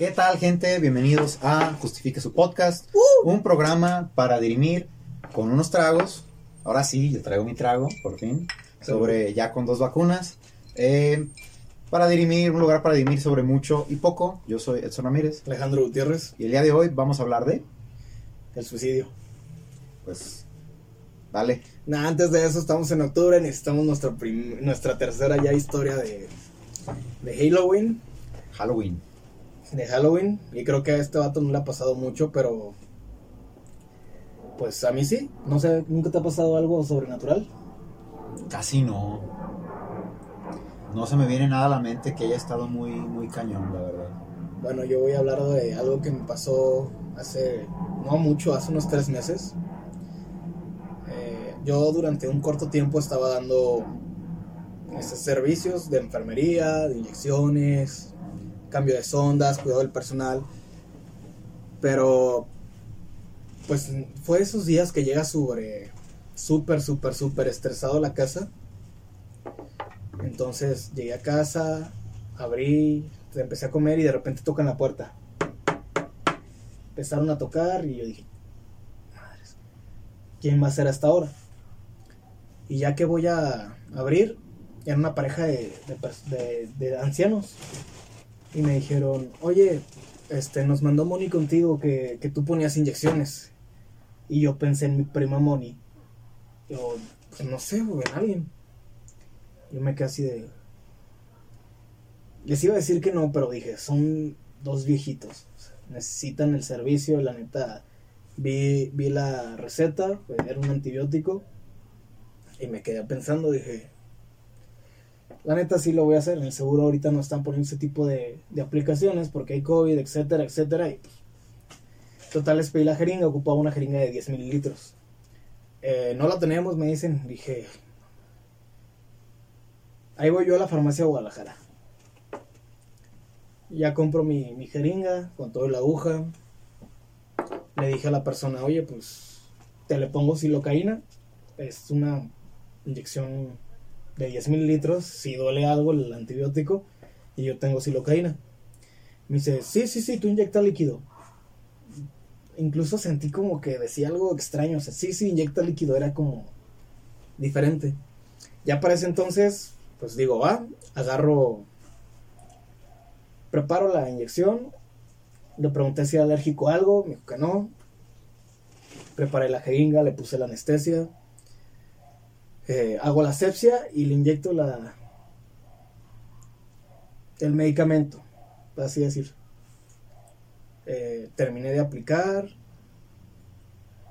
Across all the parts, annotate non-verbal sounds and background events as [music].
¿Qué tal, gente? Bienvenidos a Justifique su podcast, Uh. un programa para dirimir con unos tragos. Ahora sí, yo traigo mi trago, por fin, sobre ya con dos vacunas. Eh, para dirimir, un lugar para dirimir sobre mucho y poco. Yo soy Edson Ramírez Alejandro Gutiérrez, y el día de hoy vamos a hablar de, el suicidio. pues, dale. Nah, antes de eso, estamos en octubre, necesitamos nuestra, nuestra tercera ya historia de, de Halloween. Halloween. De Halloween. Y creo que a este vato no le ha pasado mucho, pero. Pues a mí sí. No sé, ¿nunca te ha pasado algo sobrenatural? Casi no. No se me viene nada a la mente que haya estado muy, muy cañón, la verdad. Bueno, yo voy a hablar de algo que me pasó hace. No mucho, hace unos tres meses. Eh, yo durante un corto tiempo estaba dando estos servicios de enfermería, de inyecciones, cambio de sondas, cuidado del personal. Pero, pues fue esos días que llega sobre súper, súper, súper estresado la casa. Entonces llegué a casa, abrí, empecé a comer y de repente tocan la puerta. Empezaron a tocar y yo dije, madres, ¿quién va a ser hasta ahora? Y ya que voy a abrir, era una pareja de, de de- de ancianos. Y me dijeron, oye, este, nos mandó Moni contigo que, que tú ponías inyecciones. Y yo pensé en mi prima Moni. Yo, pues no sé, en alguien. Yo me quedé así de... Les iba a decir que no, pero dije, son dos viejitos. necesitan el servicio, la neta. Vi, vi la receta, era un antibiótico. Y me quedé pensando, dije, la neta sí lo voy a hacer. En el seguro ahorita no están poniendo ese tipo de, aplicaciones porque hay COVID, etcétera, etcétera. Y pues, total, les pedí la jeringa, ocupaba una jeringa de 10 mililitros. Eh, no la tenemos, me dicen. Dije, ahí voy yo a la farmacia de Guadalajara. Ya compro mi, mi jeringa con toda la aguja. Le dije a la persona, oye, pues te le pongo silocaína. Es una inyección de 10 mililitros. Si duele algo el antibiótico. Y yo tengo silocaína. Me dice, sí, sí, sí, tú inyecta líquido. Incluso sentí como que decía algo extraño. O sea, sí, sí, inyecta líquido. Era como diferente. Ya para ese entonces, pues digo, va, agarro preparo la inyección. Le pregunté si era alérgico a algo, me dijo que no. Preparé la jeringa, le puse la anestesia. Eh, hago la asepsia y le inyecto la el medicamento, así decir. Eh, terminé de aplicar.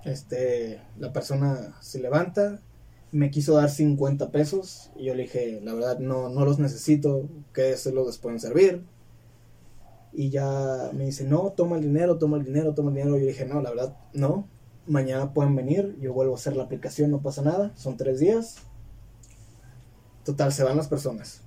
Este, la persona se levanta, me quiso dar 50 pesos y yo le dije, la verdad no, no los necesito, que se los pueden servir. Y ya me dice, no, toma el dinero, toma el dinero, toma el dinero. Yo dije, no, la verdad, no. Mañana pueden venir, yo vuelvo a hacer la aplicación, no pasa nada. Son tres días. Total, se van las personas.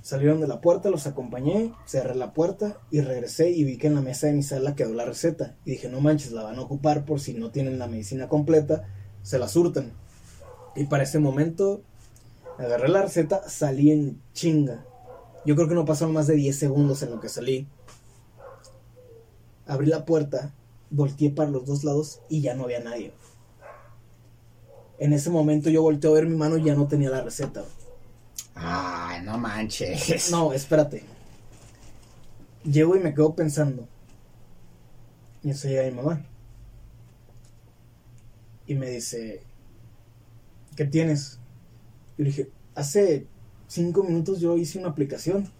Salieron de la puerta, los acompañé, cerré la puerta y regresé y vi que en la mesa de mi sala quedó la receta. Y dije, no manches, la van a ocupar por si no tienen la medicina completa, se la surtan. Y para ese momento Agarré la receta, salí en chinga. Yo creo que no pasaron más de 10 segundos en lo que salí. Abrí la puerta, volteé para los dos lados y ya no había nadie. En ese momento yo volteé a ver mi mano y ya no tenía la receta. Ay, no manches. No, espérate. Llego y me quedo pensando. Y eso llega mi mamá. Y me dice, ¿qué tienes? Yo le dije, hace cinco minutos yo hice una aplicación.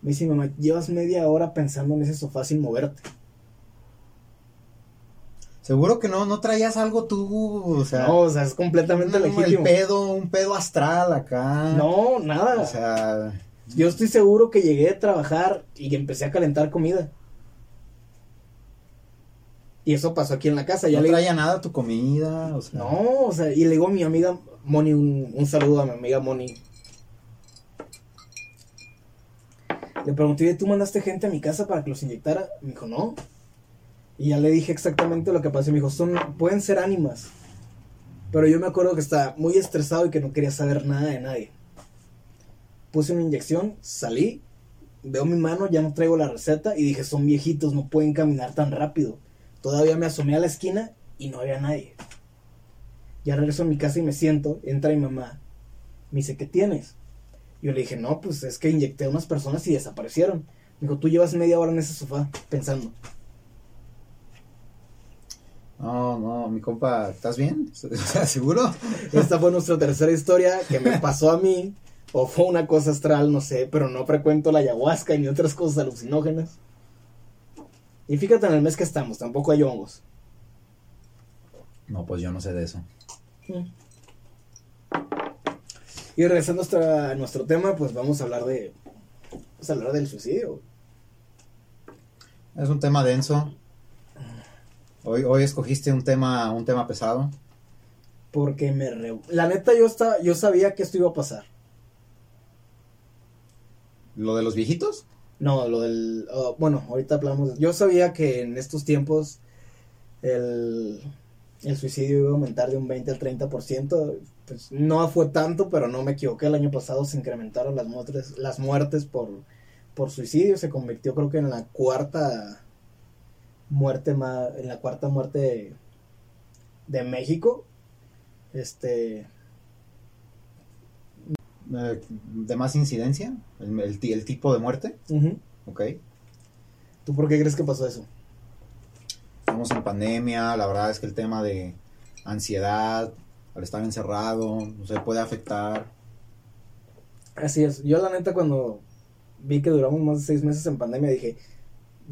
Me dice, mamá, llevas media hora pensando en ese sofá sin moverte. Seguro que no, no traías algo tú, o sea. no, o sea, es completamente no, legítimo. el pedo, un pedo astral acá. No, nada. O sea, Yo estoy seguro que llegué a trabajar y empecé a calentar comida. Y eso pasó aquí en la casa. Ya no le traía nada tu comida, o sea. No, o sea, y le digo a mi amiga Moni, un, un saludo a mi amiga Moni. Le pregunté, "Oye, ¿tú mandaste gente a mi casa para que los inyectara? Me dijo, no. Y ya le dije exactamente lo que pasó. Me dijo, son, pueden ser ánimas. Pero yo me acuerdo que estaba muy estresado y que no quería saber nada de nadie. puse una inyección, salí, veo mi mano, ya no traigo la receta y dije, son viejitos, no pueden caminar tan rápido. Todavía me asomé a la esquina y no había nadie. Ya regreso a mi casa y me siento, entra mi mamá. Me dice, ¿qué tienes? Yo le dije, no, pues es que inyecté a unas personas y desaparecieron. Me dijo, tú llevas media hora en ese sofá pensando. No, no, mi compa, ¿estás bien? ¿Estás [laughs] seguro? Esta fue nuestra tercera historia que me pasó a mí. O fue una cosa astral, no sé, pero no frecuento la ayahuasca ni otras cosas alucinógenas. Y fíjate en el mes que estamos, tampoco hay hongos. No, pues yo no sé de eso. Y regresando a nuestro, a nuestro tema, pues vamos a hablar de. Vamos a hablar del suicidio. Es un tema denso. Hoy, hoy escogiste un tema, un tema pesado. Porque me re- La neta, yo, estaba, yo sabía que esto iba a pasar. ¿Lo de los viejitos? No, lo del. oh, bueno, ahorita hablamos. de- Yo sabía que en estos tiempos el, el suicidio iba a aumentar de un 20 al 30%. Pues no fue tanto, pero no me equivoqué. El año pasado se incrementaron las muertes, las muertes por, por suicidio. Se convirtió, creo que, en la cuarta muerte más. En la cuarta muerte de, de México. Este. Eh, ¿De más incidencia? ¿El, el ti- el tipo de muerte? ujú. Ok. ¿Tú por qué crees que pasó eso? Estamos en pandemia, la verdad es que el tema de ansiedad, al estar encerrado, se puede afectar. Así es. Yo la neta cuando vi que duramos más de seis meses en pandemia dije,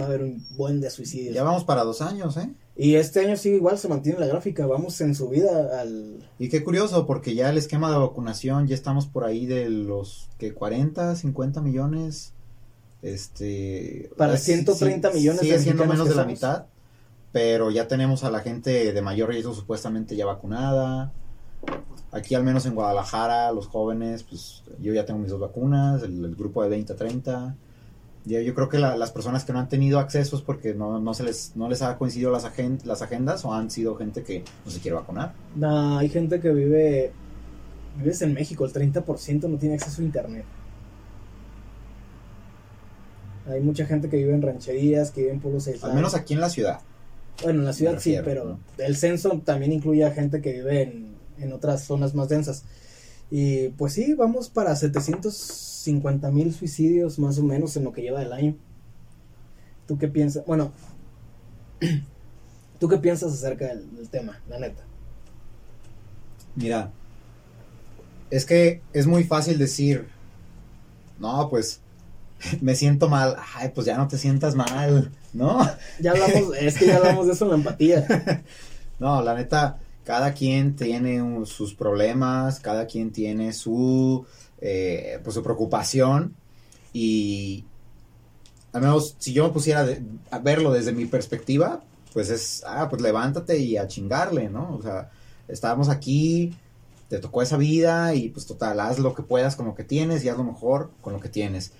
va a haber un buen de suicidios. Ya vamos para dos años, ¿eh? Y este año sí igual se mantiene la gráfica. Vamos en subida al... Y qué curioso, porque ya el esquema de vacunación, ya estamos por ahí de los que 40, 50 millones. Este. Para sí- 130 sí- millones de Sigue siendo menos de la mitad, pero ya tenemos a la gente de mayor riesgo supuestamente ya vacunada. Aquí, al menos en Guadalajara, los jóvenes, pues yo ya tengo mis dos vacunas, el, el grupo de 20 a 30. Yo, yo creo que la- las personas que no han tenido acceso es porque no, no, se les, no les ha coincidido las, agen- las agendas o han sido gente que no se quiere vacunar. Nah, hay gente que vive... Vives en México, el 30% no tiene acceso a internet. Hay mucha gente que vive en rancherías, que vive en pueblos aislados. Al menos aquí en la ciudad. Bueno, en la ciudad sí, pero ¿no? el censo también incluye a gente que vive en, en otras zonas más densas. Y pues sí, vamos para 750 mil suicidios más o menos en lo que lleva del año. ¿Tú qué piensas? Bueno, [clears throat] ¿tú qué piensas acerca del, del tema, la neta? Mira, es que es muy fácil decir, no, pues [laughs] me siento mal. Ay, pues ya no te sientas mal, ¿no? [laughs] Ya hablamos, es que ya hablamos de eso en la empatía. [laughs] No, la neta, cada quien tiene un- sus problemas, cada quien tiene su, eh, pues, su preocupación y al menos si yo me pusiera a verlo desde mi perspectiva, pues es, ah, pues levántate y a chingarle, ¿no? O sea, estábamos aquí, te tocó esa vida y pues total, haz lo que puedas con lo que tienes y haz lo mejor con lo que tienes.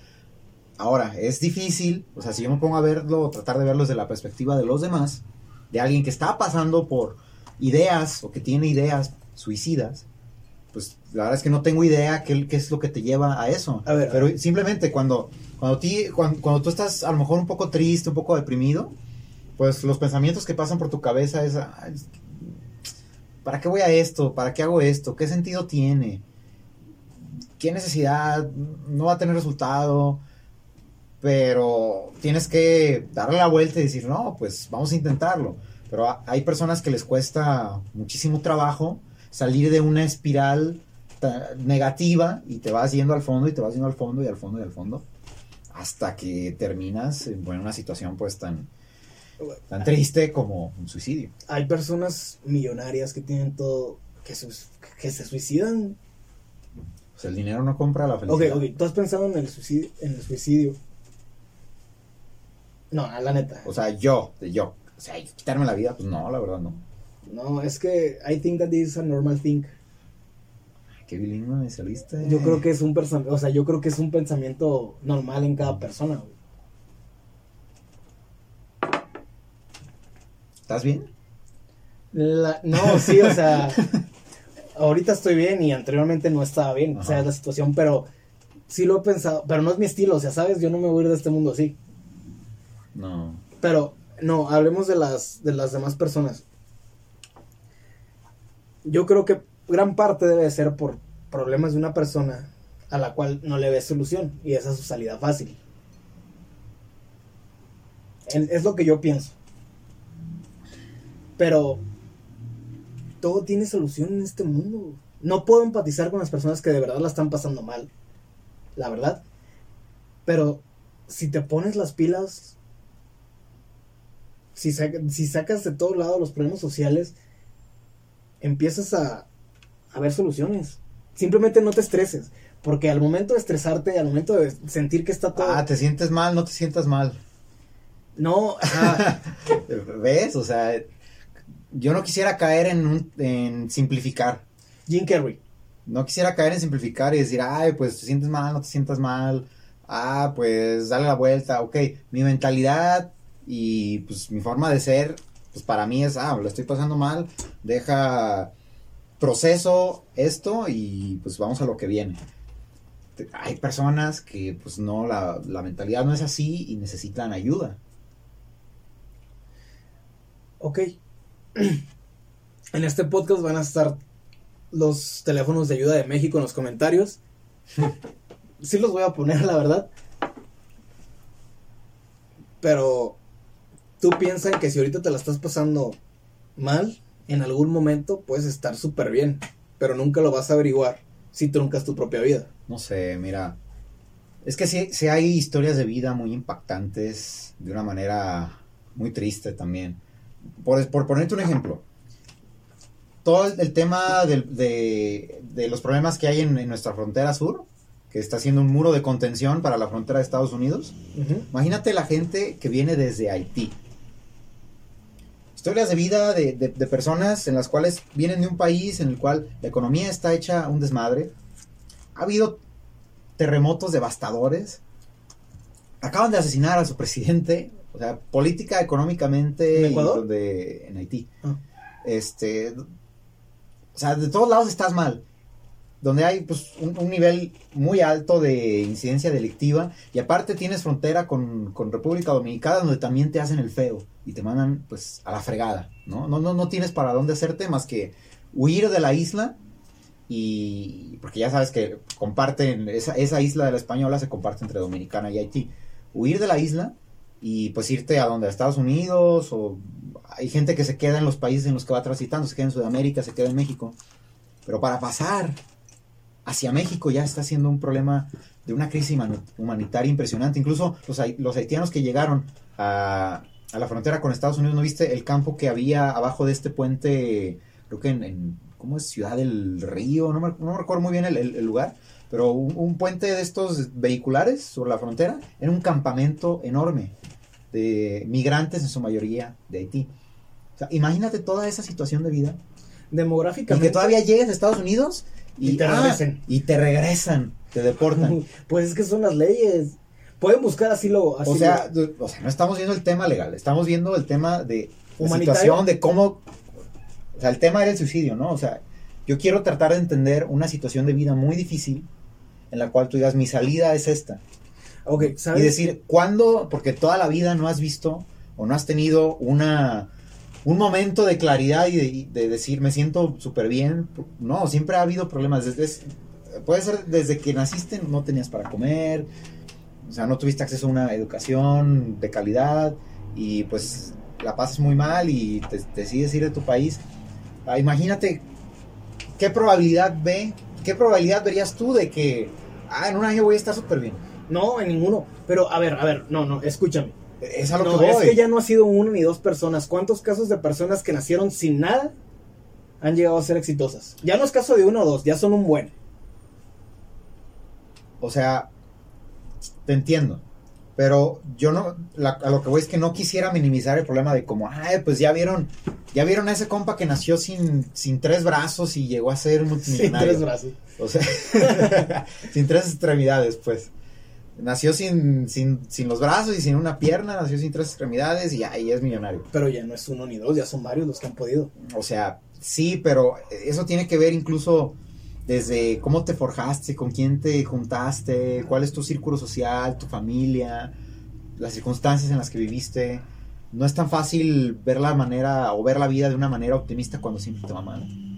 Ahora, es difícil, o sea, si yo me pongo a verlo, tratar de verlo desde la perspectiva de los demás, de alguien que está pasando por ideas o que tiene ideas suicidas, la verdad es que no tengo idea qué, qué es lo que te lleva a eso. A ver, a Pero simplemente cuando, cuando, ti- cuando, cuando tú estás a lo mejor un poco triste, un poco deprimido, pues los pensamientos que pasan por tu cabeza es, "Ay, ¿para qué voy a esto? ¿Para qué hago esto? ¿Qué sentido tiene? ¿Qué necesidad? No va a tener resultado. Pero tienes que darle la vuelta y decir, no, pues vamos a intentarlo. Pero ha- hay personas que les cuesta muchísimo trabajo salir de una espiral negativa y te vas yendo al fondo y te vas yendo al fondo y al fondo y al fondo hasta que terminas en bueno, una situación pues tan, tan triste como un suicidio. Hay personas millonarias que tienen todo, que, sus- que se suicidan. Pues el dinero no compra la Ok, felicidad. ok, ¿tú has pensado en el suicidio? En el suicidio? No, la neta. O sea, yo, de yo. O sea, quitarme la vida, pues no, la verdad no. No, es que I think that this is a normal thing. Qué bilingüe me saliste. Yo creo que es un o sea, yo creo que es un pensamiento normal en cada persona. güey. ¿Estás bien? La- no, sí, o sea, [laughs] ahorita estoy bien y anteriormente no estaba bien, o sea, la situación, pero sí lo he pensado, pero no es mi estilo, o sea, sabes, yo no me voy a ir de este mundo así. No. Pero, no, hablemos de las, de las demás personas. Yo creo que gran parte debe de ser por problemas de una persona a la cual no le ve solución y esa es su salida fácil. Es lo que yo pienso. Pero todo tiene solución en este mundo. No puedo empatizar con las personas que de verdad la están pasando mal. La verdad. Pero si te pones las pilas, si sacas de todos lados los problemas sociales, empiezas a, a ver soluciones. Simplemente no te estreses. Porque al momento de estresarte, al momento de sentir que está todo... Ah, te sientes mal, no te sientas mal. No. [laughs] ¿Ves? O sea, yo no quisiera caer en, un- en simplificar. Jim Carrey. No quisiera caer en simplificar y decir, ay, pues te sientes mal, no te sientas mal. Ah, pues dale la vuelta. Ok, mi mentalidad y pues mi forma de ser, pues para mí es, ah, lo estoy pasando mal. Deja, proceso esto y pues vamos a lo que viene. Hay personas que pues no, la, la mentalidad no es así y necesitan ayuda. Ok. [clears throat] En este podcast van a estar los teléfonos de ayuda de México en los comentarios. [laughs] Sí los voy a poner, la verdad. Pero tú piensas que si ahorita te la estás pasando mal, en algún momento puedes estar súper bien. Pero nunca lo vas a averiguar si truncas tu propia vida. No sé, mira. Es que sí, sí hay historias de vida muy impactantes, de una manera muy triste también. Por, por ponerte un ejemplo, todo el, tema de, de los problemas que hay en, en nuestra frontera sur, que está haciendo un muro de contención para la frontera de Estados Unidos, imagínate la gente que viene desde Haití. Historias de vida de, de- de personas en las cuales vienen de un país en el cual la economía está hecha un desmadre. Ha habido terremotos devastadores. Acaban de asesinar a su presidente. O sea, política económicamente. ¿En y Ecuador? donde- en Haití. Ah. Este. O sea, de todos lados estás mal. Donde hay pues, un, nivel muy alto de incidencia delictiva. Y aparte tienes frontera con, con República Dominicana, donde también te hacen el feo. Y te mandan pues a la fregada. ¿no? No, no, no tienes para dónde hacerte más que huir de la isla. Y porque ya sabes que comparten, esa, esa isla de la española se comparte entre Dominicana y Haití. Huir de la isla y pues irte a donde, a Estados Unidos o hay gente que se queda en los países en los que va transitando, se queda en Sudamérica, se queda en México. Pero para pasar hacia México ya está siendo un problema de una crisis humani- humanitaria impresionante. Incluso los, hai- los haitianos que llegaron a, a la frontera con Estados Unidos, ¿no viste el campo que había abajo de este puente? Creo que en, en- ¿cómo es? Ciudad del Río, no me, no recuerdo muy bien el, el- el lugar, pero un, un puente de estos vehiculares sobre la frontera era un campamento enorme de migrantes en su mayoría de Haití. O sea, imagínate toda esa situación de vida. Y Demográficamente. que todavía llegues a Estados Unidos y, Y te ah, regresen. y te regresan, te deportan. [laughs] Pues es que son las leyes. Pueden buscar asilo. o, asilo. sea, du- o sea, no estamos viendo el tema legal, estamos viendo el tema de la situación, de cómo... O sea, el tema era el suicidio, ¿no? O sea, yo quiero tratar de entender una situación de vida muy difícil en la cual tú digas, mi salida es esta. Ok, ¿sabes? Y decir, ¿cuándo? Porque toda la vida no has visto o no has tenido una un momento de claridad y de, decir, me siento súper bien. No, siempre ha habido problemas. Desde, es- puede ser desde que naciste no tenías para comer, o sea, no tuviste acceso a una educación de calidad y pues la pasas muy mal y te decides ir de tu país. Ah, imagínate qué probabilidad ve, qué probabilidad verías tú de que, ah, en un año voy a estar súper bien. No, en ninguno. Pero, a ver, a ver, no, no, escúchame. Es a lo No, que es voy. que ya no ha sido una ni dos personas. ¿Cuántos casos de personas que nacieron sin nada han llegado a ser exitosas? Ya no es caso de uno o dos, ya son un buen. O sea, te entiendo. Pero yo no, la- a lo que voy es que no quisiera minimizar el problema de como, ay, pues ya vieron, ya vieron a ese compa que nació sin, sin tres brazos y llegó a ser [laughs] Sin multimillonario. tres brazos. O sea, [laughs] sin tres extremidades, pues. Nació sin, sin, sin los brazos y sin una pierna, nació sin tres extremidades y ahí es millonario. Pero ya no es uno ni dos, ya son varios los que han podido. O sea, sí, pero eso tiene que ver incluso desde cómo te forjaste, con quién te juntaste, cuál es tu círculo social, tu familia, las circunstancias en las que viviste. No es tan fácil ver la manera o ver la vida de una manera optimista cuando siempre te va mal.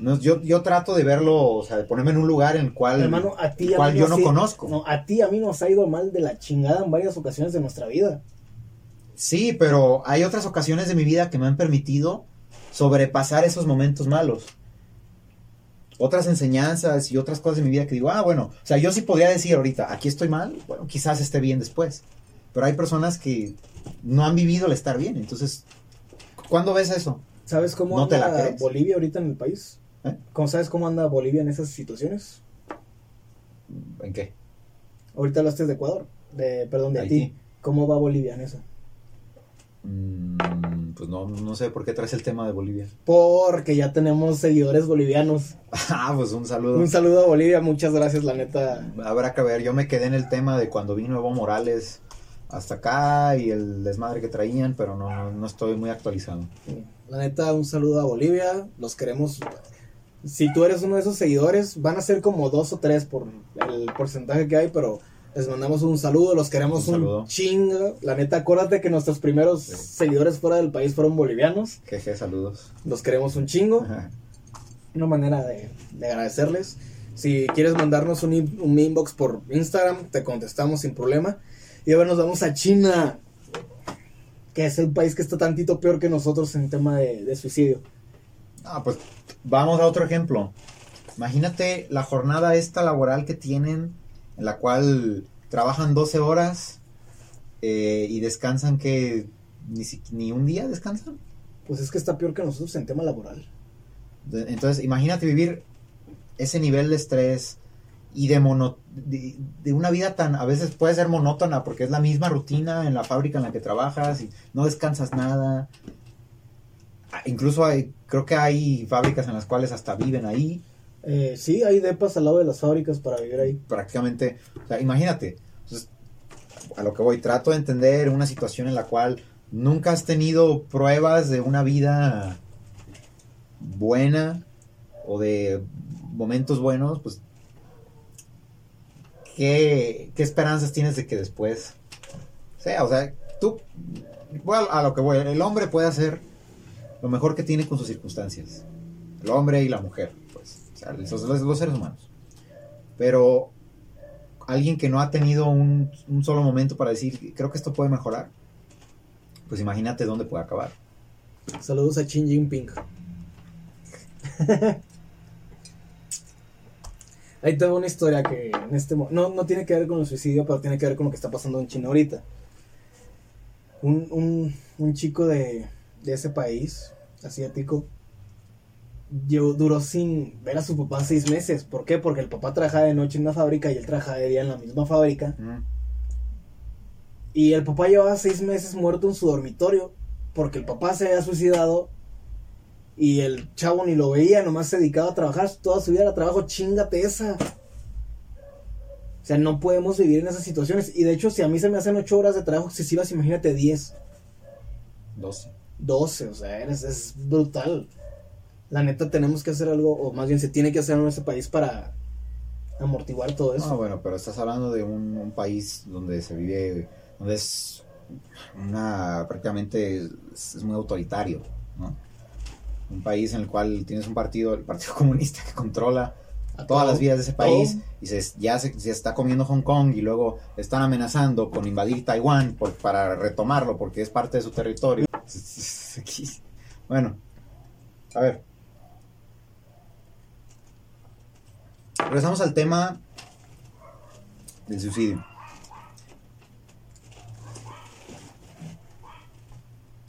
No, yo, yo trato de verlo, o sea, de ponerme en un lugar en el cual, Hermano, a ti el cual yo no conozco. No, a ti a mí nos ha ido mal de la chingada en varias ocasiones de nuestra vida. Sí, pero hay otras ocasiones de mi vida que me han permitido sobrepasar esos momentos malos. Otras enseñanzas y otras cosas de mi vida que digo, ah, bueno, o sea, yo sí podría decir ahorita, aquí estoy mal, bueno, quizás esté bien después. Pero hay personas que no han vivido el estar bien. Entonces, ¿cuándo ves eso? ¿Sabes cómo ¿No te la anda crees? Bolivia ahorita en el país? ¿Eh? ¿Cómo sabes cómo anda Bolivia en esas situaciones? ¿En qué? Ahorita hablaste de Ecuador, de, perdón, de Haití. Haití. ¿Cómo va Bolivia en eso? Mm, pues no, no sé por qué traes el tema de Bolivia. Porque ya tenemos seguidores bolivianos. [laughs] ah, pues un saludo. Un saludo a Bolivia, muchas gracias, la neta. Habrá que ver, yo me quedé en el tema de cuando vino Evo Morales hasta acá y el desmadre que traían, pero no, no estoy muy actualizado. La neta, un saludo a Bolivia. Los queremos. Si tú eres uno de esos seguidores, van a ser como dos o tres por el porcentaje que hay, pero les mandamos un saludo, los queremos Un chingo. La neta, acuérdate que nuestros primeros Sí. seguidores fuera del país fueron bolivianos. Jeje, saludos. Los queremos un chingo. Una manera de, de agradecerles. Si quieres mandarnos un, un inbox por Instagram, te contestamos sin problema. Y ahora nos vamos a China, que es el país que está tantito peor que nosotros en tema de, de suicidio. Ah, pues vamos a otro ejemplo. Imagínate la jornada esta laboral que tienen, en la cual trabajan 12 horas eh, y descansan que ni, ni un día descansan. Pues es que está peor que nosotros en tema laboral. Entonces, imagínate vivir ese nivel de estrés y de, mono, de, de una vida tan, a veces puede ser monótona porque es la misma rutina en la fábrica en la que trabajas y no descansas nada. Ah, Incluso hay, creo que hay fábricas en las cuales hasta viven ahí, Eh, sí, hay depas al lado de las fábricas para vivir ahí. prácticamente. O sea, imagínate. Entonces, a lo que voy, trato de entender una situación en la cual nunca has tenido pruebas de una vida buena o de momentos buenos, pues, ¿qué, qué esperanzas tienes de que después sea? O sea, tú, a, a lo que voy, el hombre puede hacer lo mejor que tiene con sus circunstancias. El hombre y la mujer, pues, o sea, los, seres humanos. Pero alguien que no ha tenido un, un solo momento para decir, creo que esto puede mejorar, pues imagínate dónde puede acabar. Saludos a Xi Jinping. [laughs] Ahí tengo una historia que en este no, no tiene que ver con el suicidio, pero tiene que ver con lo que está pasando en China ahorita. Un, un, un chico de, de ese país, asiático, llevó- duró sin ver a su papá seis meses. ¿Por qué? Porque el papá trabajaba de noche en una fábrica y él trabajaba de día en la misma fábrica. Y el papá llevaba seis meses muerto en su dormitorio porque el papá se había suicidado y el chavo ni lo veía, nomás se dedicaba a trabajar toda su vida era trabajo, chingate esa. O sea, no podemos vivir en esas situaciones. Y de hecho, si a mí se me hacen ocho horas de trabajo excesivas, imagínate 10, 12. 12, o sea, eres, es brutal. La neta, tenemos que hacer algo, o más bien se tiene que hacer en ese país para amortiguar todo eso. No, bueno, pero estás hablando de un, un país donde se vive, donde es una, prácticamente es, es muy autoritario, ¿no? Un país en el cual tienes un partido, el Partido [laughs] Comunista, que controla A todas las vías de ese país y se, ya se, se está comiendo Hong Kong y luego están amenazando con invadir Taiwán por- para retomarlo porque es parte de su territorio. [laughs] Bueno, a ver. Regresamos al tema del suicidio.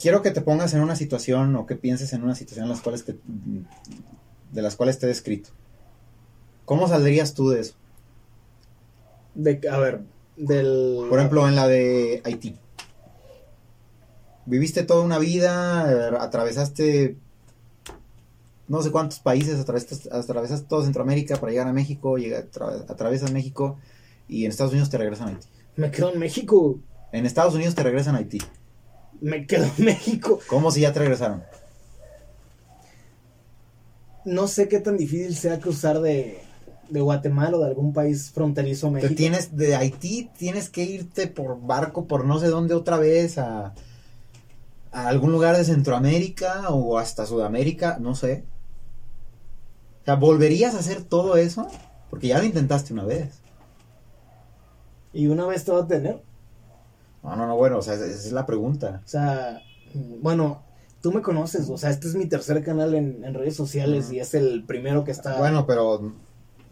Quiero que te pongas en una situación o que pienses en una situación en las cuales te, de las cuales te he descrito. ¿Cómo saldrías tú de eso? De, a ver, del... Por ejemplo, en la de Haití. Viviste toda una vida, atravesaste no sé cuántos países, atravesaste, atravesaste todo Centroamérica para llegar a México, llega, atra- atraviesas México y en Estados Unidos te regresan a Haití. Me quedo en México. En Estados Unidos te regresan a Haití. Me quedo en México. ¿Cómo si ya te regresaron? no sé qué tan difícil sea cruzar de, de Guatemala o de algún país fronterizo Te México. tienes de Haití, tienes que irte por barco por no sé dónde otra vez a, a algún lugar de Centroamérica o hasta Sudamérica, no sé. O sea, ¿volverías a hacer todo eso? Porque ya lo intentaste una vez. Y una vez te va a tener. No, no, no, bueno, o sea, esa es la pregunta. O sea, bueno, tú me conoces, o sea, este es mi tercer canal en, en redes sociales y es el primero que está... Bueno, pero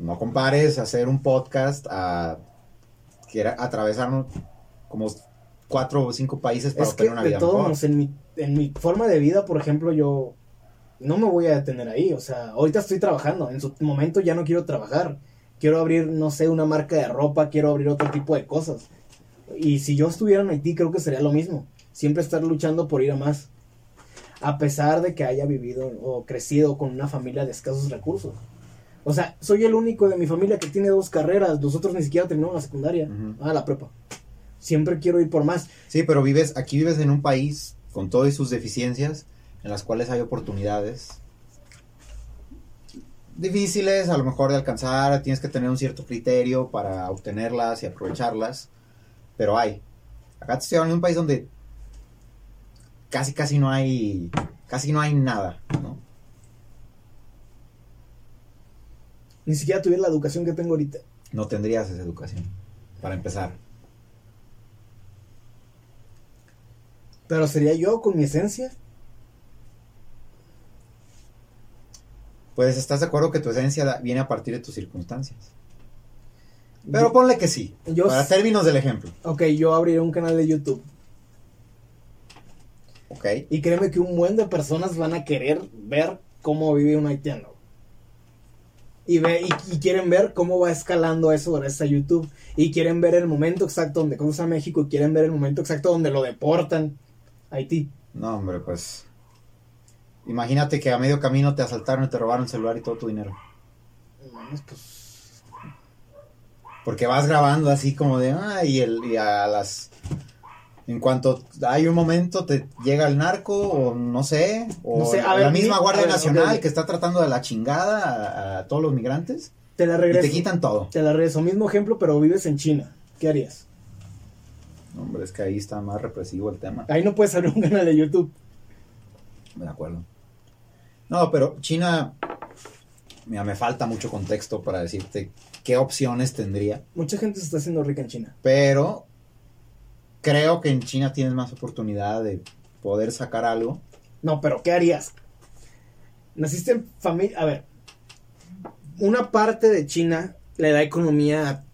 no compares hacer un podcast a que era atravesar como cuatro o cinco países para es que obtener una de vida todos mejor. en mi, en mi forma de vida, por ejemplo, yo no me voy a detener ahí. O sea, ahorita estoy trabajando, en su momento ya no quiero trabajar. Quiero abrir, no sé, una marca de ropa, quiero abrir otro tipo de cosas. Y si yo estuviera en Haití, creo que sería lo mismo. Siempre estar luchando por ir a más. A pesar de que haya vivido o crecido con una familia de escasos recursos. O sea, soy el único de mi familia que tiene dos carreras. Los otros ni siquiera terminaron la secundaria. Ujú. Ah, la prepa. Siempre quiero ir por más. Sí, pero vives, aquí vives en un país con todas sus deficiencias, en las cuales hay oportunidades difíciles a lo mejor de alcanzar, tienes que tener un cierto criterio para obtenerlas y aprovecharlas, pero hay. Acá te estoy hablando de un país donde casi casi no hay, casi no hay nada, ¿no? Ni siquiera tuviera la educación que tengo ahorita. No tendrías esa educación, para empezar. Pero sería yo con mi esencia. Pues estás de acuerdo que tu esencia viene a partir de tus circunstancias. Pero ponle que sí, Yo para términos del ejemplo. Ok, yo abriré un canal de YouTube. Ok. Y créeme que un buen de personas van a querer ver cómo vive un haitiano. Y, ve, y, y quieren ver cómo va escalando eso gracias a YouTube. Y quieren ver el momento exacto donde cruza México. Y quieren ver el momento exacto donde lo deportan a Haití. No, hombre, pues. Imagínate que a medio camino te asaltaron y te robaron el celular y todo tu dinero. Pues, Porque vas grabando así como de. Ah, y, el, y a las. En cuanto hay un momento, te llega el narco, o no sé, o No sé, a la ver, misma mi- Guardia ver, Nacional que está tratando de la chingada a, a todos los migrantes te la y regreso. te quitan todo. Te la regreso. Mismo ejemplo, pero vives en China. ¿Qué harías? Hombre, es que ahí está más represivo el tema. Ahí no puedes abrir un canal de YouTube. De acuerdo. No, pero China. Mira, me falta mucho contexto para decirte qué opciones tendría. Mucha gente se está haciendo rica en China. Pero creo que en China tienes más oportunidad de poder sacar algo. No, pero ¿qué harías? Naciste en familia. A ver, una parte de China le da economía a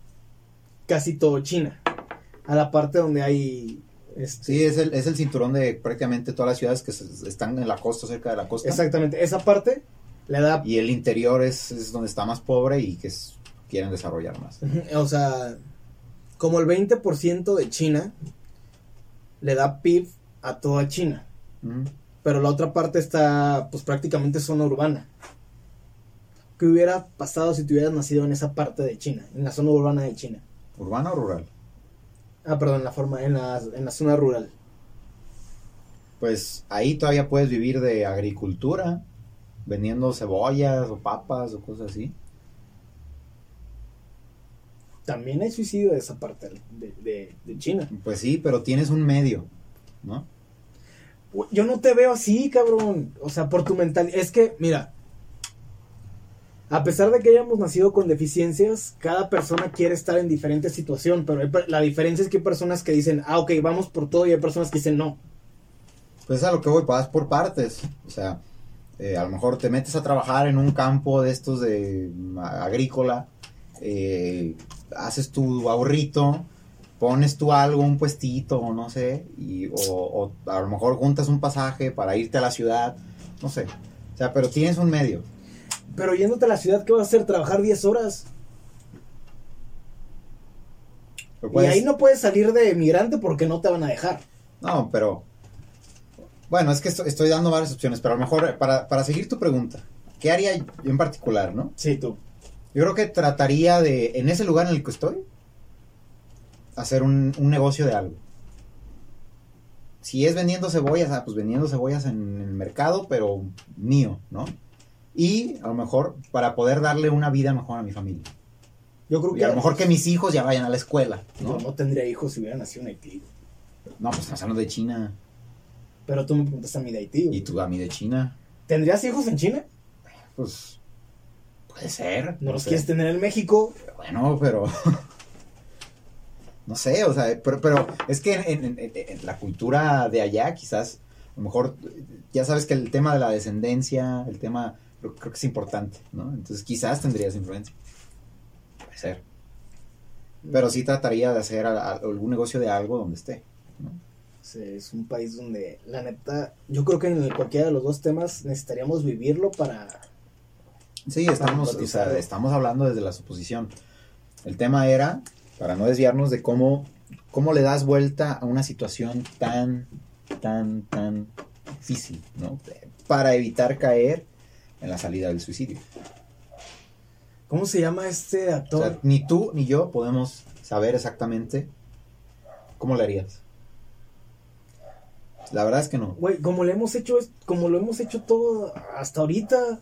casi todo China. A la parte donde hay. este, Sí, es el, es el cinturón de prácticamente todas las ciudades que se- están en la costa, cerca de la costa. Exactamente, esa parte le da. Y el interior es, es donde está más pobre y que es- quieren desarrollar más. O sea, como el 20% de China le da PIB a toda China. Pero la otra parte está, pues prácticamente zona urbana. ¿Qué hubiera pasado si te hubieras nacido en esa parte de China, en la zona urbana de China? ¿Urbano o rural? Ah, perdón, la forma, en la, en la zona rural. Pues ahí todavía puedes vivir de agricultura, vendiendo cebollas o papas o cosas así. También hay suicidio de esa parte de, de- de China. Pues sí, pero tienes un medio, ¿no? Yo no te veo así, cabrón. O sea, por tu mental. Es que, mira. A pesar de que hayamos nacido con deficiencias, cada persona quiere estar en diferente situación. Pero hay la diferencia es que hay personas que dicen, ah, ok, vamos por todo. Y hay personas que dicen, no. Pues a lo que voy, vas por partes. O sea, eh, a lo mejor te metes a trabajar en un campo de estos de mm, agrícola, eh, haces tu ahorrito, pones tú algo, un puestito, o no sé, y, o, o a lo mejor juntas un pasaje para irte a la ciudad, no sé. O sea, pero tienes un medio. Pero yéndote a la ciudad, ¿qué vas a hacer? Trabajar 10 horas. Y ahí no puedes salir de migrante porque no te van a dejar. No, pero. Bueno, es que esto- estoy dando varias opciones, pero a lo mejor eh, para, para seguir tu pregunta, ¿qué haría yo en particular, no? Sí, tú. Yo creo que trataría de, en ese lugar en el que estoy, hacer un, un negocio de algo. Si es vendiendo cebollas, ah, pues vendiendo cebollas en el mercado, pero mío, ¿no? y a lo mejor para poder darle una vida mejor a mi familia. Yo creo Y que a lo mejor que mis hijos ya vayan a la escuela, ¿no? ¿no? no tendría hijos si hubiera nacido en Haití. No, pues hablando de China Pero tú me preguntaste a mí de Haití. güey. y tú a mí de China. ¿Tendrías hijos en China? Pues puede ser. ¿No los sé. quieres tener en México? Bueno, pero. [laughs] no sé, o sea, pero, pero es que en, en- en- en la cultura de allá, quizás, a lo mejor, ya sabes que el tema de la descendencia, el tema, creo, creo que es importante, ¿no? Entonces, quizás tendrías influencia. Puede ser. Pero sí trataría de hacer a- a- algún negocio de algo donde esté. ¿no? Sí, es un país donde, la neta, yo creo que en cualquiera de los dos temas necesitaríamos vivirlo para... Sí, estamos, o sea, estamos hablando desde la suposición. El tema era, para no desviarnos de cómo, cómo le das vuelta a una situación tan, tan, tan difícil, ¿no? Para evitar caer en la salida del suicidio. ¿Cómo se llama este O actor? sea, ni tú ni yo podemos saber exactamente cómo le harías. La verdad es que no. Güey, como lo hemos hecho, como lo hemos hecho todo hasta ahorita,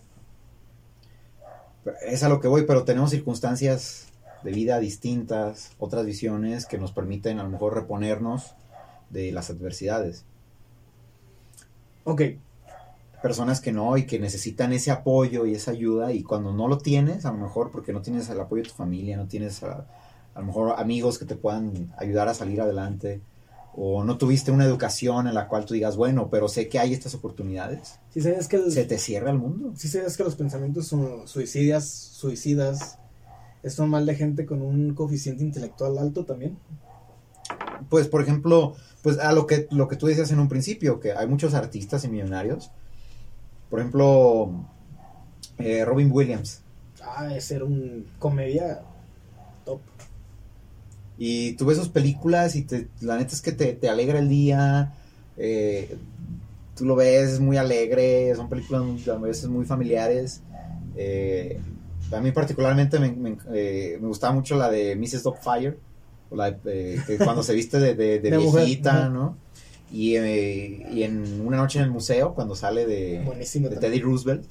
Es a lo que voy, pero tenemos circunstancias de vida distintas, otras visiones que nos permiten a lo mejor reponernos de las adversidades. ok, Personas que no y que necesitan ese apoyo y esa ayuda y cuando no lo tienes, a lo mejor porque no tienes el apoyo de tu familia, no tienes a, a lo mejor amigos que te puedan ayudar a salir adelante o no tuviste una educación en la cual tú digas, bueno, pero sé que hay estas oportunidades, si que el- se te cierra el mundo. ¿Sí sabías que los pensamientos son suicidas, suicidas es normal de gente con un coeficiente intelectual alto también? Pues, por ejemplo, pues a lo que, lo que tú decías en un principio, que hay muchos artistas y millonarios. Por ejemplo, eh, Robin Williams. Ah, es ser un comedia top. Y tú ves sus películas y te, la neta es que te, te alegra el día. eh, tú lo ves, es muy alegre. Son películas a veces muy familiares. eh, a mí particularmente me, me, eh, me gustaba mucho la de Mrs. Dogfire. O la de, eh, que cuando se viste de, de, de [laughs] viejita. ¿no? Y, y en Una noche en el museo, cuando sale de, de. Teddy Roosevelt.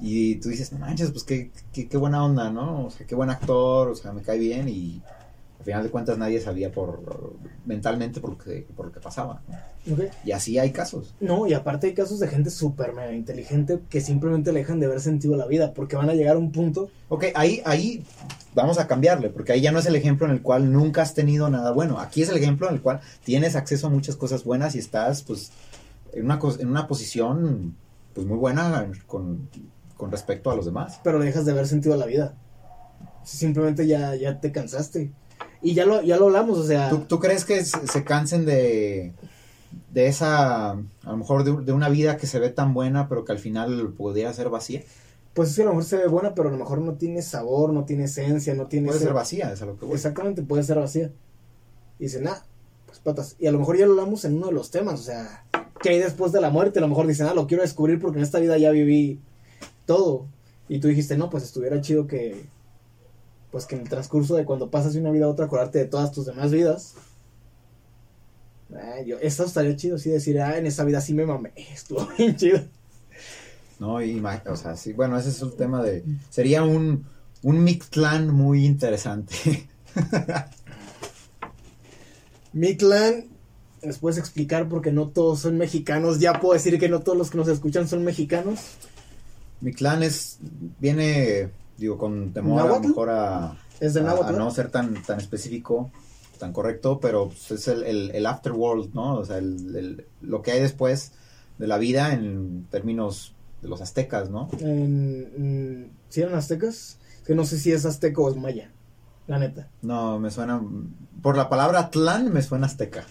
Y tú dices, no manches, pues qué, qué, qué buena onda, ¿no? O sea, qué buen actor, o sea, me cae bien y al final de cuentas nadie sabía por mentalmente por lo que, por lo que pasaba. Y así hay casos. No, y aparte hay casos de gente súper mega inteligente que simplemente le dejan de ver sentido a la vida porque van a llegar a un punto. Ok, ahí, ahí vamos a cambiarle, porque ahí ya no es el ejemplo en el cual nunca has tenido nada bueno. Aquí es el ejemplo en el cual tienes acceso a muchas cosas buenas y estás, pues, en una, en una posición, pues, muy buena con, con respecto a los demás. pero le dejas de ver sentido a la vida. Simplemente ya, ya te cansaste. Y ya lo, ya lo hablamos, o sea, ¿Tú, tú crees que se, se cansen de, de esa, a lo mejor de, de una vida que se ve tan buena, pero que al final pudiera ser vacía? pues sí, a lo mejor se ve buena, pero a lo mejor no tiene sabor, no tiene esencia, no tiene... Puede ser vacía, es a lo que voy. Exactamente, puede ser vacía. Y dicen, ah, pues patas. Y a lo mejor ya lo hablamos en uno de los temas, o sea, ¿qué hay después de la muerte? A lo mejor dicen, ah, lo quiero descubrir porque en esta vida ya viví todo. Y tú dijiste, no, pues estuviera chido que, pues que en el transcurso de cuando pasas de una vida a otra, acordarte de todas tus demás vidas. Yo, esto estaría chido, sí, decir, ah, en esa vida sí me mamé, [laughs] estuvo bien chido. No, y, o sea, sí, bueno, ese es el tema de, sería un, un Mictlán muy interesante. [laughs] Mi clan, ¿les puedes explicar porque no todos son mexicanos? Ya puedo decir que no todos los que nos escuchan son mexicanos. Mictlán es, viene, digo, con temor a lo mejor a, Es de a- a Náhuatl. no ser tan, tan específico, tan correcto, pero pues, es el, el, el afterworld, ¿no? O sea, el, lo que hay después de la vida en términos de los aztecas, ¿no? En, ¿Sí eran aztecas? Que no sé si es azteca o es maya. La neta. No, me suena, por la palabra tlán me suena azteca.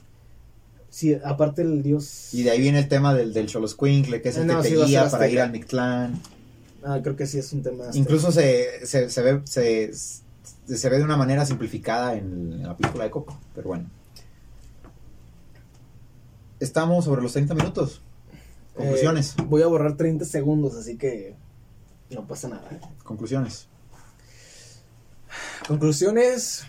Sí, aparte el dios. Y de ahí viene el tema del, del Xoloscuincle, que es el No, que te guía para ir al Mictlán. Ah, creo que sí es un tema. Incluso se, se, se ve se, se ve de una manera simplificada en, en la película de Coco, pero bueno. Estamos sobre los 30 minutos. Conclusiones. Eh, voy a borrar 30 segundos, así que no pasa nada. Conclusiones. Conclusiones.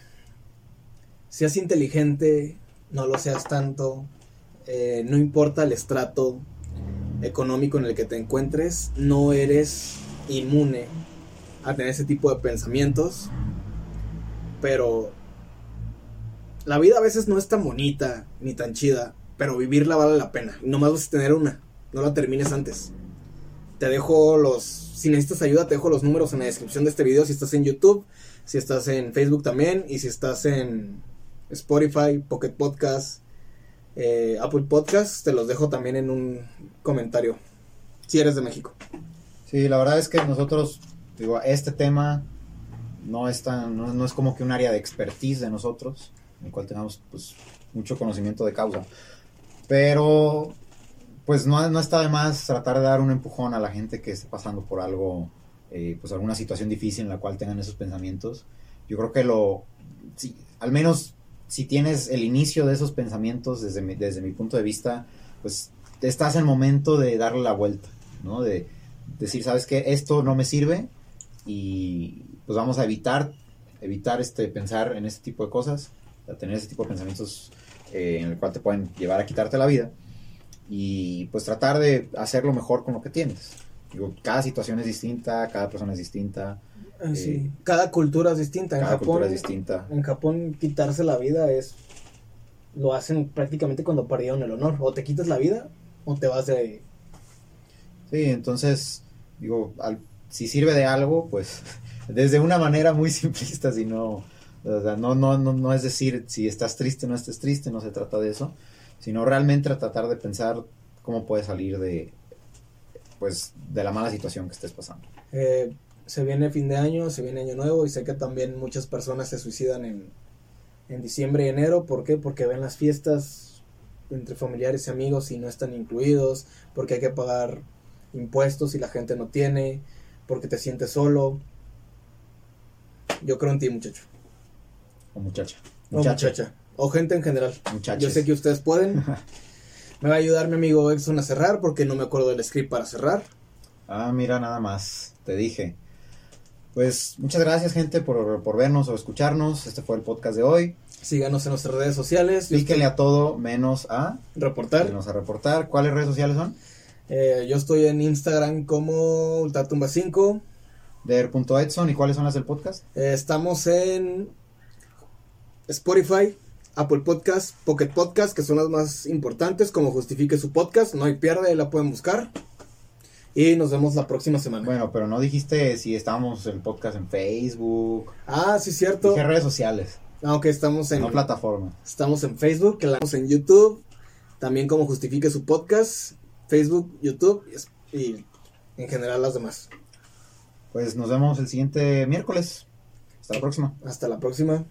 Seas inteligente, no lo seas tanto. eh, no importa el estrato. económico en el que te encuentres, no eres inmune a tener ese tipo de pensamientos. Pero la vida a veces no es tan bonita ni tan chida, pero vivirla vale la pena. Nomás vas a tener una, no la termines antes. Te dejo los, si necesitas ayuda, te dejo los números en la descripción de este video si estás en YouTube, si estás en Facebook también y si estás en Spotify, Pocket Podcast, eh, Apple Podcast, te los dejo también en un comentario, si eres de México. Sí, la verdad es que nosotros, digo, este tema no es, tan, no, no es como que un área de expertise de nosotros, en el cual tengamos pues, mucho conocimiento de causa. Pero, pues no, no está de más tratar de dar un empujón a la gente que esté pasando por algo, eh, pues alguna situación difícil en la cual tengan esos pensamientos. Yo creo que lo, sí, al menos si tienes el inicio de esos pensamientos desde mi, desde mi punto de vista, pues estás en el momento de darle la vuelta, ¿no? De decir, ¿sabes qué? Esto no me sirve y pues vamos a evitar, evitar este, pensar en este tipo de cosas, a tener ese tipo de pensamientos eh, en el cual te pueden llevar a quitarte la vida y pues tratar de hacerlo mejor con lo que tienes. Digo, cada situación es distinta, cada persona es distinta. Eh, sí. Cada cultura es distinta. En Japón, cultura es distinta. En Japón quitarse la vida es lo hacen prácticamente cuando perdieron el honor. O te quitas la vida o te vas de Sí, entonces, digo, al- si sirve de algo, pues [laughs] desde una manera muy simplista, si no, o sea, no, no, no, no es decir si estás triste o no estés triste, no se trata de eso, sino realmente tratar de pensar cómo puedes salir de, pues, de la mala situación que estés pasando. Eh, se viene fin de año, se viene año nuevo y sé que también muchas personas se suicidan en, en diciembre y enero. ¿Por qué? Porque ven las fiestas entre familiares y amigos y no están incluidos, porque hay que pagar impuestos y la gente no tiene, porque te sientes solo. Yo creo en ti, muchacho. O muchacha. O muchacha. O gente en general. Muchachos. Yo sé que ustedes pueden. [laughs] Me va a ayudar mi amigo Exxon a cerrar porque no me acuerdo del script para cerrar. Ah, mira, nada más, te dije. Pues muchas gracias gente por, por vernos o escucharnos. Este fue el podcast de hoy. Síganos en nuestras redes sociales. Píquenle a todo menos a... reportar. Menos a reportar. ¿Cuáles redes sociales son? Eh, yo estoy en Instagram como Ultratumba5. Der.edson. ¿Y cuáles son las del podcast? Eh, estamos en Spotify, Apple Podcast, Pocket Podcast, que son las más importantes. Como justifique su podcast, no hay pierde, ahí la pueden buscar. Y nos vemos la próxima semana. Bueno, pero no dijiste si estábamos el podcast en Facebook. Ah, sí, cierto. Dije redes sociales, Aunque estamos en, no plataforma. estamos en Facebook, que la en YouTube. También como justifique su podcast, Facebook, YouTube y en general las demás. Pues nos vemos el siguiente miércoles. Hasta la próxima. Hasta la próxima.